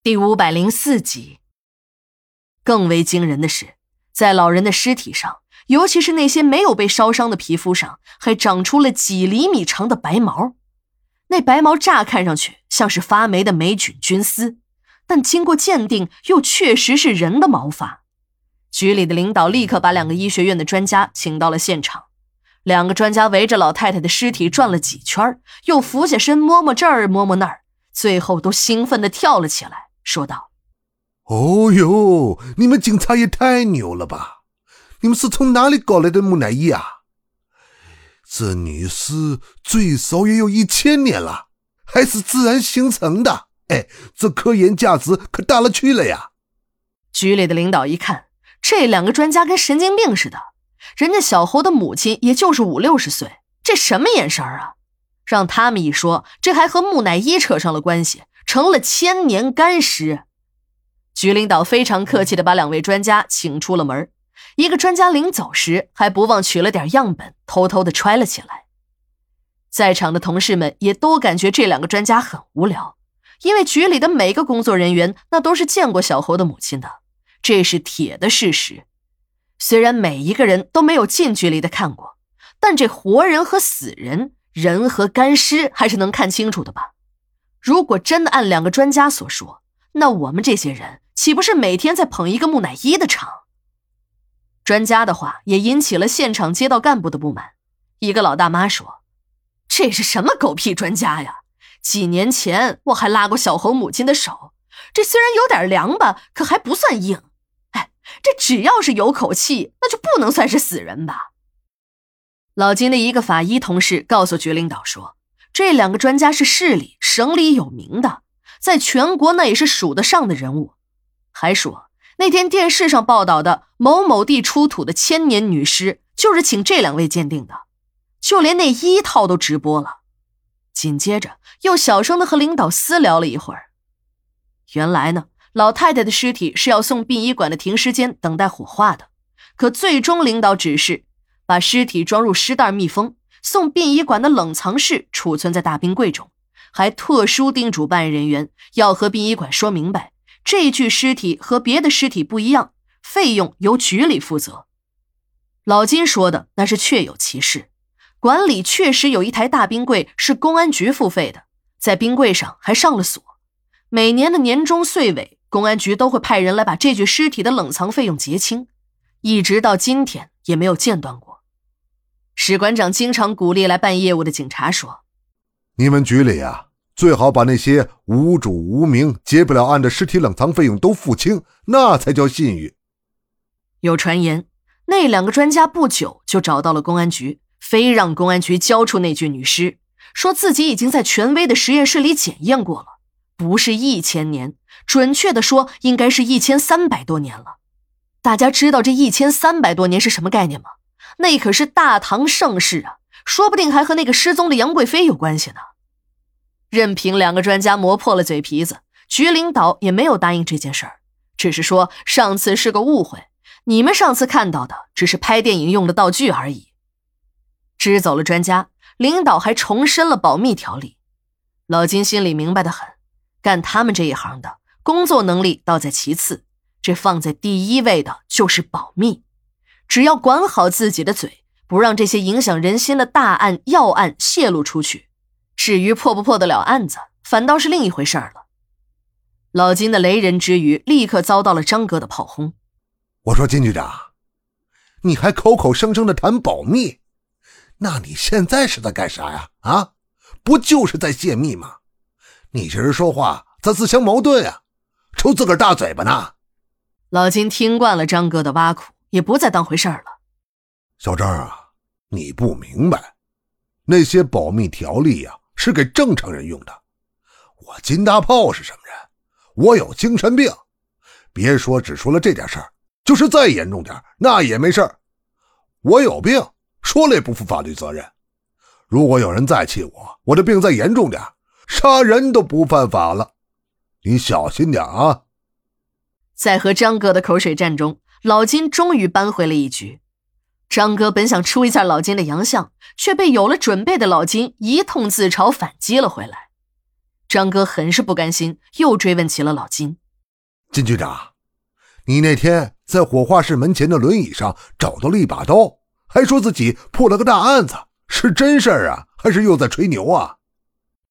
第五百零四集。更为惊人的是，在老人的尸体上，尤其是那些没有被烧伤的皮肤上，还长出了几厘米长的白毛。那白毛乍看上去像是发霉的霉菌菌丝，但经过鉴定，又确实是人的毛发。局里的领导立刻把两个医学院的专家请到了现场。两个专家围着老太太的尸体转了几圈，又俯下身摸摸这儿，摸摸那儿，最后都兴奋地跳了起来。说道：“哦呦，你们警察也太牛了吧！你们是从哪里搞来的木乃伊啊？这女尸最少也有一千年了，还是自然形成的。哎，这科研价值可大了去了呀！”局里的领导一看，这两个专家跟神经病似的。人家小侯的母亲也就是五六十岁，这什么眼神啊？让他们一说，这还和木乃伊扯上了关系。成了千年干尸。局领导非常客气的把两位专家请出了门。一个专家临走时还不忘取了点样本，偷偷的揣了起来。在场的同事们也都感觉这两个专家很无聊，因为局里的每个工作人员那都是见过小侯的母亲的，这是铁的事实。虽然每一个人都没有近距离的看过，但这活人和死人，人和干尸还是能看清楚的吧。如果真的按两个专家所说，那我们这些人岂不是每天在捧一个木乃伊的场？专家的话也引起了现场街道干部的不满。一个老大妈说：“这是什么狗屁专家呀？几年前我还拉过小侯母亲的手，这虽然有点凉吧，可还不算硬。哎，这只要是有口气，那就不能算是死人吧？”老金的一个法医同事告诉局领导说。这两个专家是市里、省里有名的，在全国那也是数得上的人物。还说那天电视上报道的某某地出土的千年女尸，就是请这两位鉴定的，就连那一套都直播了。紧接着又小声的和领导私聊了一会儿。原来呢，老太太的尸体是要送殡仪馆的停尸间等待火化的，可最终领导指示把尸体装入尸袋密封。送殡仪馆的冷藏室储存在大冰柜中，还特殊叮嘱办案人员要和殡仪馆说明白，这具尸体和别的尸体不一样，费用由局里负责。老金说的那是确有其事，馆里确实有一台大冰柜是公安局付费的，在冰柜上还上了锁。每年的年终岁尾，公安局都会派人来把这具尸体的冷藏费用结清，一直到今天也没有间断过。史馆长经常鼓励来办业务的警察说：“你们局里啊，最好把那些无主无名、结不了案的尸体冷藏费用都付清，那才叫信誉。”有传言，那两个专家不久就找到了公安局，非让公安局交出那具女尸，说自己已经在权威的实验室里检验过了，不是一千年，准确的说，应该是一千三百多年了。大家知道这一千三百多年是什么概念吗？那可是大唐盛世啊，说不定还和那个失踪的杨贵妃有关系呢。任凭两个专家磨破了嘴皮子，局领导也没有答应这件事儿，只是说上次是个误会，你们上次看到的只是拍电影用的道具而已。支走了专家，领导还重申了保密条例。老金心里明白的很，干他们这一行的，工作能力倒在其次，这放在第一位的就是保密。只要管好自己的嘴，不让这些影响人心的大案要案泄露出去，至于破不破得了案子，反倒是另一回事儿了。老金的雷人之语立刻遭到了张哥的炮轰。我说金局长，你还口口声声的谈保密，那你现在是在干啥呀？啊，不就是在泄密吗？你这人说话咋自相矛盾呀？抽自个儿大嘴巴呢？老金听惯了张哥的挖苦。也不再当回事儿了，小张啊，你不明白，那些保密条例呀是给正常人用的。我金大炮是什么人？我有精神病。别说只说了这点事儿，就是再严重点，那也没事儿。我有病，说了也不负法律责任。如果有人再气我，我的病再严重点，杀人都不犯法了。你小心点啊！在和张哥的口水战中。老金终于扳回了一局，张哥本想出一下老金的洋相，却被有了准备的老金一通自嘲反击了回来。张哥很是不甘心，又追问起了老金。金局长，你那天在火化室门前的轮椅上找到了一把刀，还说自己破了个大案子，是真事儿啊，还是又在吹牛啊？